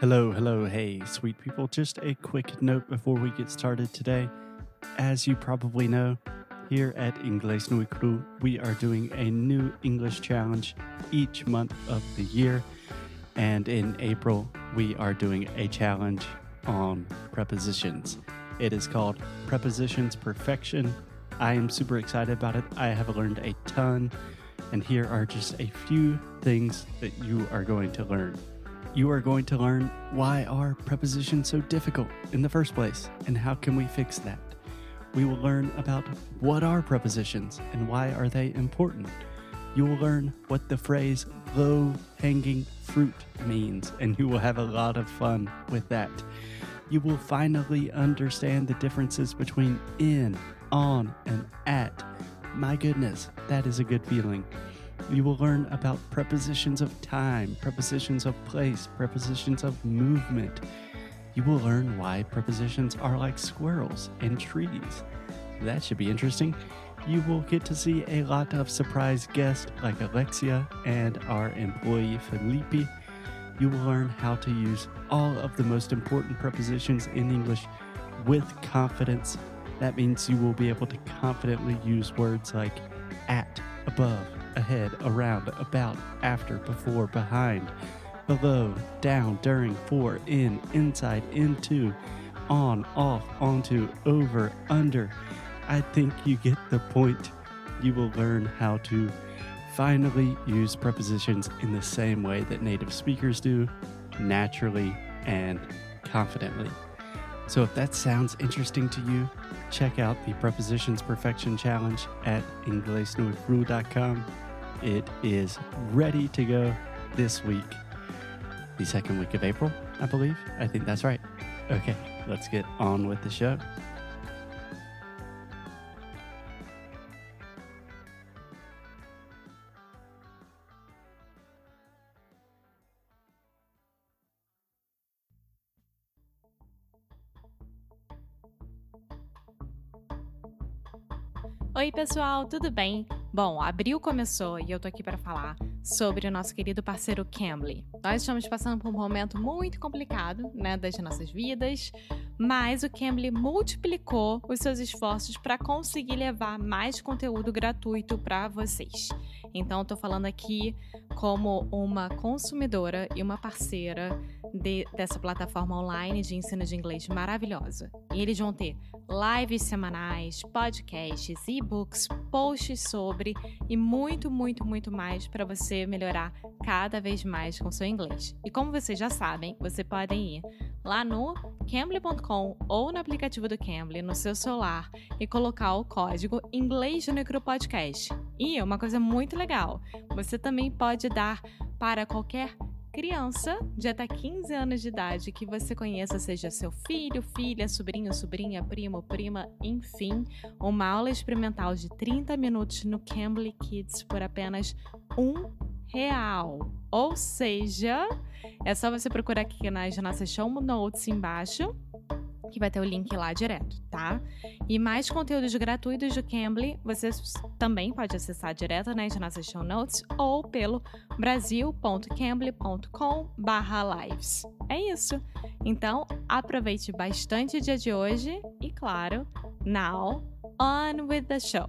Hello, hello, hey, sweet people. Just a quick note before we get started today. As you probably know, here at Inglés No Cru, we are doing a new English challenge each month of the year. And in April, we are doing a challenge on prepositions. It is called Prepositions Perfection. I am super excited about it. I have learned a ton, and here are just a few things that you are going to learn you are going to learn why are prepositions so difficult in the first place and how can we fix that. We will learn about what are prepositions and why are they important. You will learn what the phrase low hanging fruit means and you will have a lot of fun with that. You will finally understand the differences between in, on, and at. My goodness, that is a good feeling. You will learn about prepositions of time, prepositions of place, prepositions of movement. You will learn why prepositions are like squirrels and trees. That should be interesting. You will get to see a lot of surprise guests like Alexia and our employee Felipe. You will learn how to use all of the most important prepositions in English with confidence. That means you will be able to confidently use words like at, above, ahead, around, about, after, before, behind, below, down, during, for, in, inside, into, on, off, onto, over, under. I think you get the point. You will learn how to finally use prepositions in the same way that native speakers do, naturally and confidently. So if that sounds interesting to you, check out the Prepositions Perfection Challenge at inglesnuecru.com. It is ready to go this week, the second week of April, I believe. I think that's right. Okay, let's get on with the show. Oi, pessoal, tudo bem? Bom, abril começou e eu tô aqui para falar sobre o nosso querido parceiro Cambly. Nós estamos passando por um momento muito complicado, né, das nossas vidas, mas o Cambly multiplicou os seus esforços para conseguir levar mais conteúdo gratuito para vocês. Então, estou falando aqui como uma consumidora e uma parceira de, dessa plataforma online de ensino de inglês maravilhosa. E eles vão ter lives semanais, podcasts, e-books, posts sobre e muito, muito, muito mais para você melhorar cada vez mais com seu inglês. E como vocês já sabem, você podem ir lá no cambly.com ou no aplicativo do Cambly no seu celular e colocar o código inglês no micro podcast. E uma coisa muito legal, você também pode dar para qualquer criança de até 15 anos de idade que você conheça, seja seu filho, filha, sobrinho, sobrinha, primo, prima, enfim, uma aula experimental de 30 minutos no Cambly Kids por apenas um real. Ou seja, é só você procurar aqui nas nossas show notes embaixo que vai ter o link lá direto, tá? E mais conteúdos gratuitos do Cambly, você também pode acessar direto nas nossas show notes ou pelo brasil.cambly.com/lives. É isso. Então, aproveite bastante o dia de hoje e claro, now on with the show.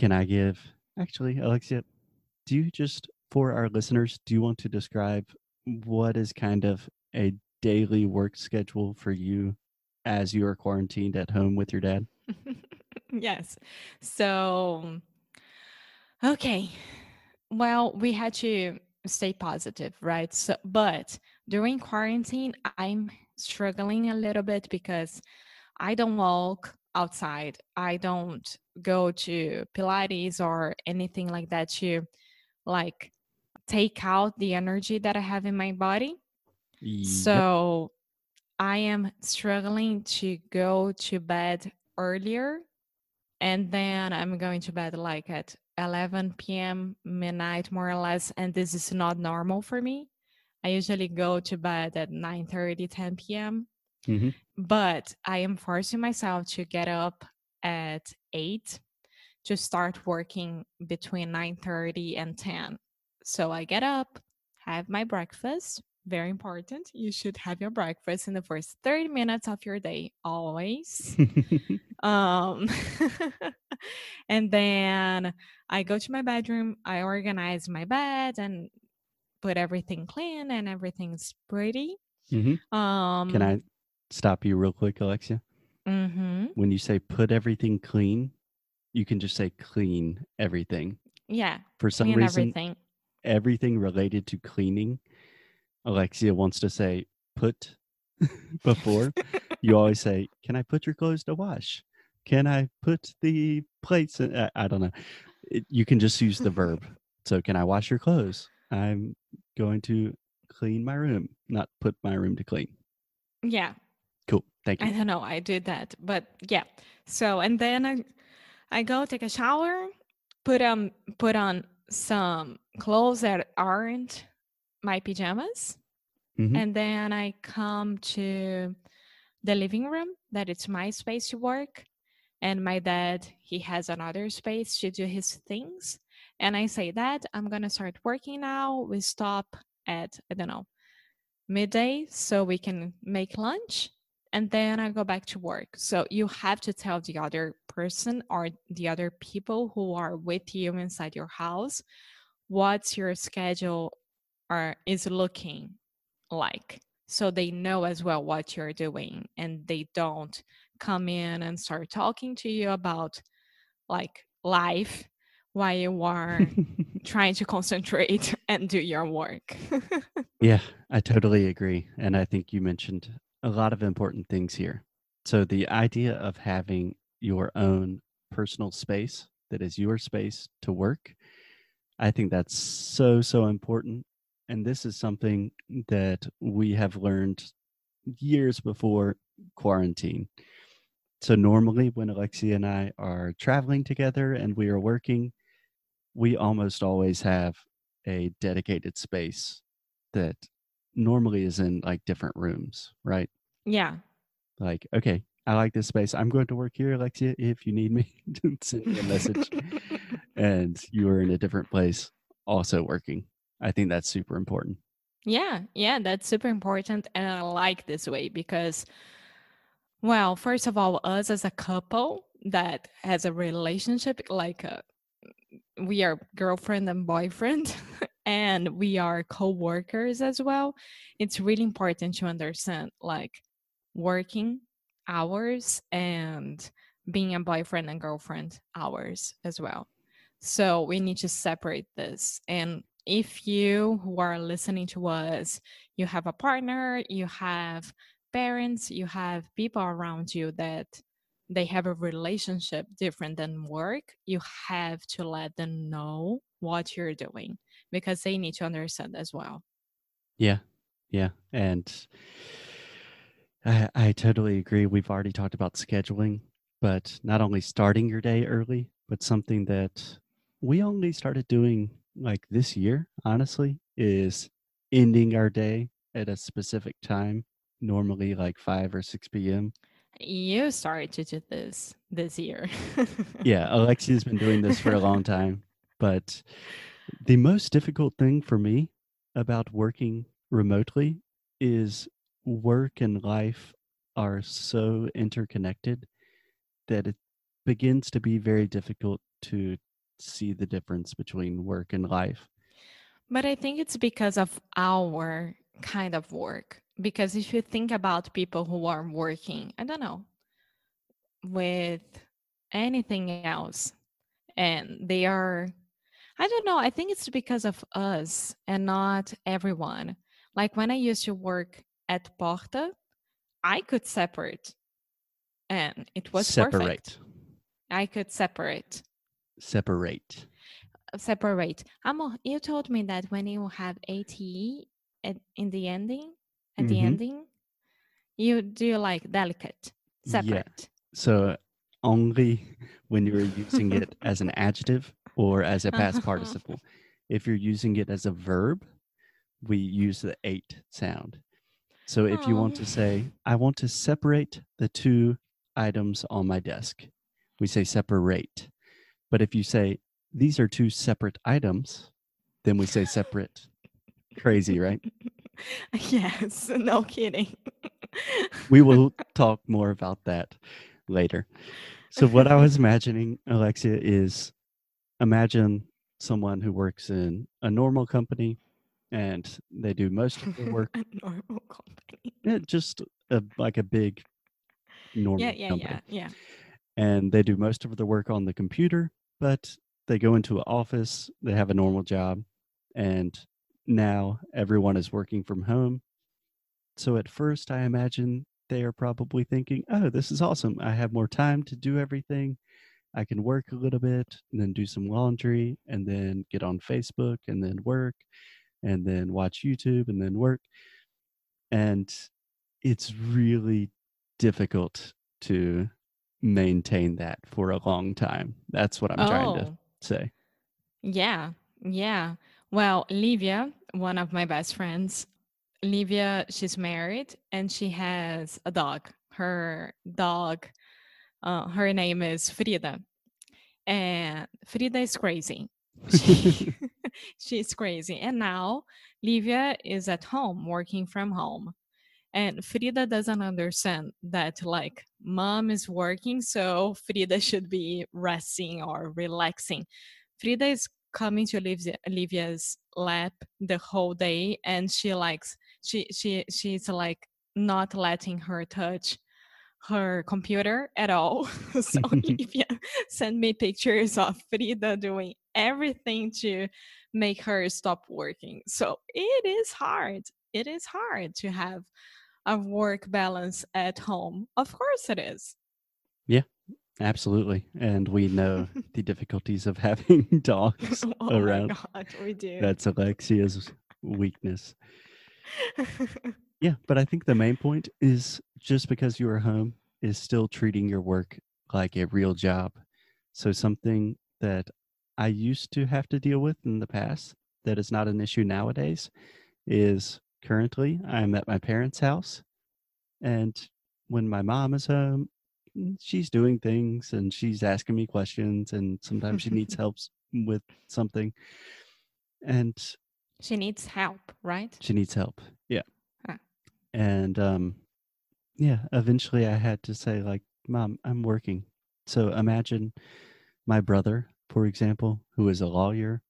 Can I give, actually, Alexia, do you just, for our listeners, do you want to describe what is kind of a daily work schedule for you as you are quarantined at home with your dad? yes. So, okay. Well, we had to stay positive, right? So, but during quarantine, I'm struggling a little bit because I don't walk outside. I don't go to Pilates or anything like that to like take out the energy that I have in my body. Yep. So I am struggling to go to bed earlier and then I'm going to bed like at 11 p.m. midnight more or less and this is not normal for me. I usually go to bed at 9 30, 10 p.m. Mhm. But I am forcing myself to get up at 8 to start working between 9:30 and 10. So I get up, have my breakfast, very important. You should have your breakfast in the first 30 minutes of your day always. um and then I go to my bedroom, I organize my bed and put everything clean and everything's pretty. Mhm. Um Can I stop you real quick, Alexia? mhm. When you say put everything clean, you can just say clean everything. Yeah, For some clean reason, everything. everything related to cleaning, Alexia wants to say put before. You always say, "Can I put your clothes to wash? Can I put the plates?" In? I, I don't know. It, you can just use the verb. So, can I wash your clothes? I'm going to clean my room, not put my room to clean. yeah. Cool. Thank you. I don't know. I did that, but yeah. So and then I, I go take a shower, put um put on some clothes that aren't my pajamas, Mhm. and then I come to the living room that it's my space to work, and my dad he has another space to do his things, and I say that I'm gonna start working now. We stop at I don't know midday so we can make lunch and then I go back to work. So you have to tell the other person or the other people who are with you inside your house what's your schedule or is looking like so they know as well what you're doing and they don't come in and start talking to you about like life while you are trying to concentrate and do your work. Yeah, I totally agree. And I think you mentioned a lot of important things here. So, the idea of having your own personal space that is your space to work, I think that's so, so important. And this is something that we have learned years before quarantine. So, normally when Alexia and I are traveling together and we are working, we almost always have a dedicated space that normally is in like different rooms, right? yeah. Like, okay, I like this space. I'm going to work here, Alexia. If you need me, send me a message. and you are in a different place, also working. I think that's super important. Yeah, yeah, that's super important. And I like this way because, well, first of all, us as a couple that has a relationship, like uh we are girlfriend and boyfriend, and we are co workers as well. It's really important to understand like working hours and being a boyfriend and girlfriend hours as well. So we need to separate this. And if you who are listening to us, you have a partner, you have parents, you have people around you that they have a relationship different than work, you have to let them know what you're doing because they need to understand as well. Yeah. Yeah. And I, I totally agree. We've already talked about scheduling, but not only starting your day early, but something that we only started doing like this year, honestly, is ending our day at a specific time, normally like 5 or 6 p.m. You started to do this this year. Yeah, Alexia's been doing this for a long time, but the most difficult thing for me about working remotely is work and life are so interconnected that it begins to be very difficult to see the difference between work and life. But I think it's because of our kind of work. Because if you think about people who are working, I don't know, with anything else, and they are, I don't know, I think it's because of us and not everyone. Like when I used to work at Porta, I could separate and it was perfect. Separate. I could separate. Separate. separate. Amor, you told me that when you have ATE at, in the ending, at the Mhm. ending, you do like delicate, separate. Yeah. So only when you're using it as an adjective or as a past participle. If you're using it as a verb, we use the eight sound. So if you want to say, I want to separate the two items on my desk, we say separate. But if you say, these are two separate items, then we say separate. Crazy, right? yes, no kidding. We will talk more about that later. So, what I was imagining, Alexia, is imagine someone who works in a normal company and they do most of their work, a normal company. yeah, just a, like a big normal Yeah, yeah, company. yeah, yeah. and they do most of the work on the computer, but they go into an office, they have a normal job, and now everyone is working from home. So at first, I imagine they are probably thinking, oh, this is awesome. I have more time to do everything. I can work a little bit and then do some laundry and then get on Facebook and then work and then watch YouTube and then work. And it's really difficult to maintain that for a long time. That's what I'm trying to Oh, say. yeah, yeah. Well, Livia, one of my best friends, Livia, she's married and she has a dog. Her dog, uh, her name is Frida. And Frida is crazy. She, she's crazy. And now Livia is at home working from home. And Frida doesn't understand that, like, mom is working, so Frida should be resting or relaxing. Frida is coming to Olivia, Olivia's lap the whole day, and she likes she she she's like not letting her touch her computer at all. so Olivia sent me pictures of Frida doing everything to make her stop working. So it is hard. It is hard to have a work balance at home. Of course it is. yeah, absolutely. And we know the difficulties of having dogs oh around. my god, we do. That's Alexia's weakness. Yeah, but I think the main point is just because you are home is still treating your work like a real job. So something that I used to have to deal with in the past that is not an issue nowadays is currently I'm at my parents' house and when my mom is home, mm, she's doing things and she's asking me questions and sometimes she needs help with something and she needs help, right? she needs help. Yeah. And um yeah, eventually I had to say like, "Mom, I'm working." So imagine my brother, for example, who is a lawyer.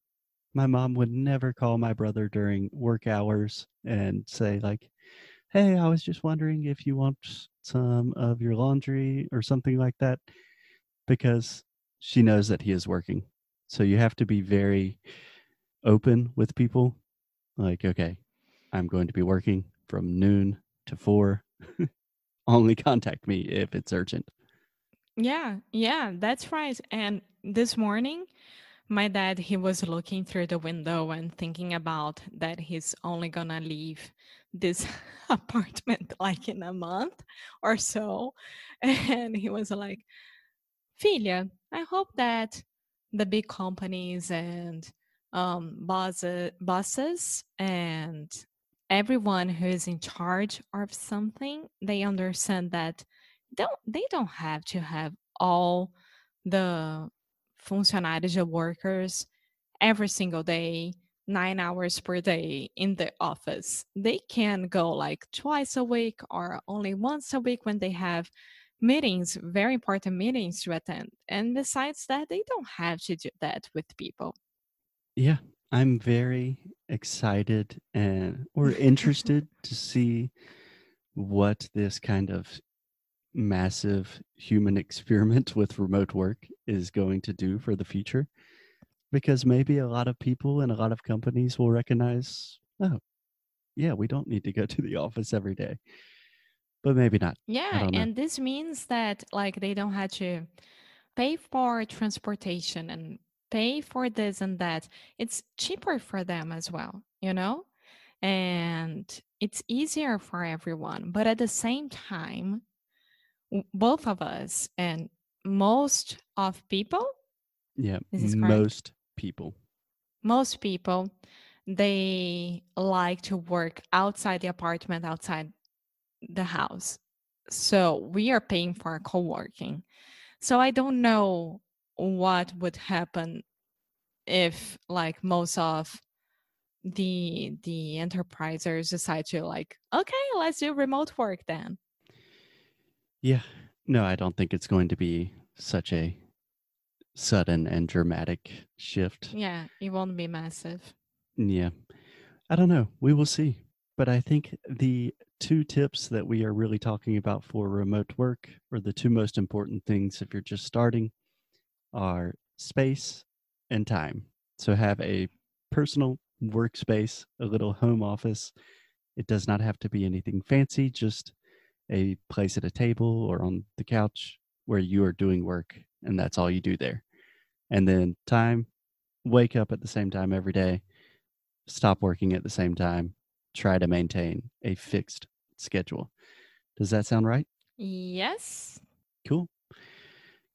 My mom would never call my brother during work hours and say like, "Hey, I was just wondering if you want some of your laundry or something like that," because she knows that he is working. So you have to be very open with people. Like, okay, I'm going to be working from noon to 4. Only contact me if it's urgent. Yeah, yeah, that's right. And this morning, my dad, he was looking through the window and thinking about that he's only gonna leave this apartment like in a month or so. And he was like, filia I hope that the big companies and um, bosses, bosses and everyone who is in charge of something, they understand that don't they don't have to have all the funcionários or workers every single day, nine hours per day in the office. They can go like twice a week or only once a week when they have meetings, very important meetings to attend. And besides that, they don't have to do that with people. Yeah, I'm very excited and or interested to see what this kind of massive human experiment with remote work is going to do for the future because maybe a lot of people and a lot of companies will recognize oh yeah we don't need to go to the office every day. But maybe not. Yeah, and this means that like they don't have to pay for transportation and pay for this and that. It's cheaper for them as well, you know? And it's easier for everyone. But at the same time, both of us and most of people, yeah most people Most people, they like to work outside the apartment, outside the house. So we are paying for co-working. So I don't know what would happen if like most of the the enterprisers decide to like okay let's do remote work then Yeah. No, I don't think it's going to be such a sudden and dramatic shift. yeah it won't be massive Yeah. I don't know. We will see. But I think the two tips that we are really talking about for remote work, or the two most important things if you're just starting, are space and time. So have a personal workspace, a little home office. It does not have to be anything fancy, just a place at a table or on the couch where you are doing work and that's all you do there. And then time, wake up at the same time every day, stop working at the same time, try to maintain a fixed schedule. Does that sound right? yes Cool.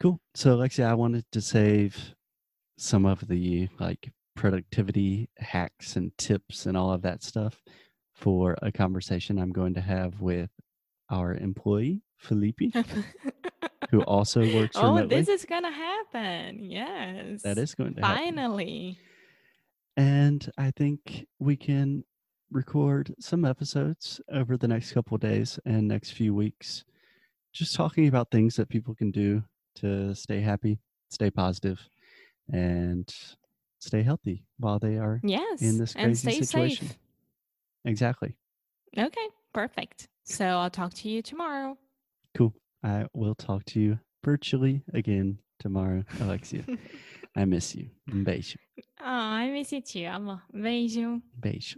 Cool. So, Alexia, I wanted to save some of the like productivity hacks and tips and all of that stuff for a conversation I'm going to have with our employee, Felipe, who also works oh remotely. this is gonna happen yes that is going to happen. finally And I think we can record some episodes over the next couple of days and next few weeks, just talking about things that people can do to stay happy, stay positive, and stay healthy while they are yes in this and crazy stay situation. safe Exactly. okay perfect so i'll talk to you tomorrow Cool. I will talk to you virtually again tomorrow, Alexia. I miss you. Um beijo. Ai, me senti, amor. Beijo. Beijo.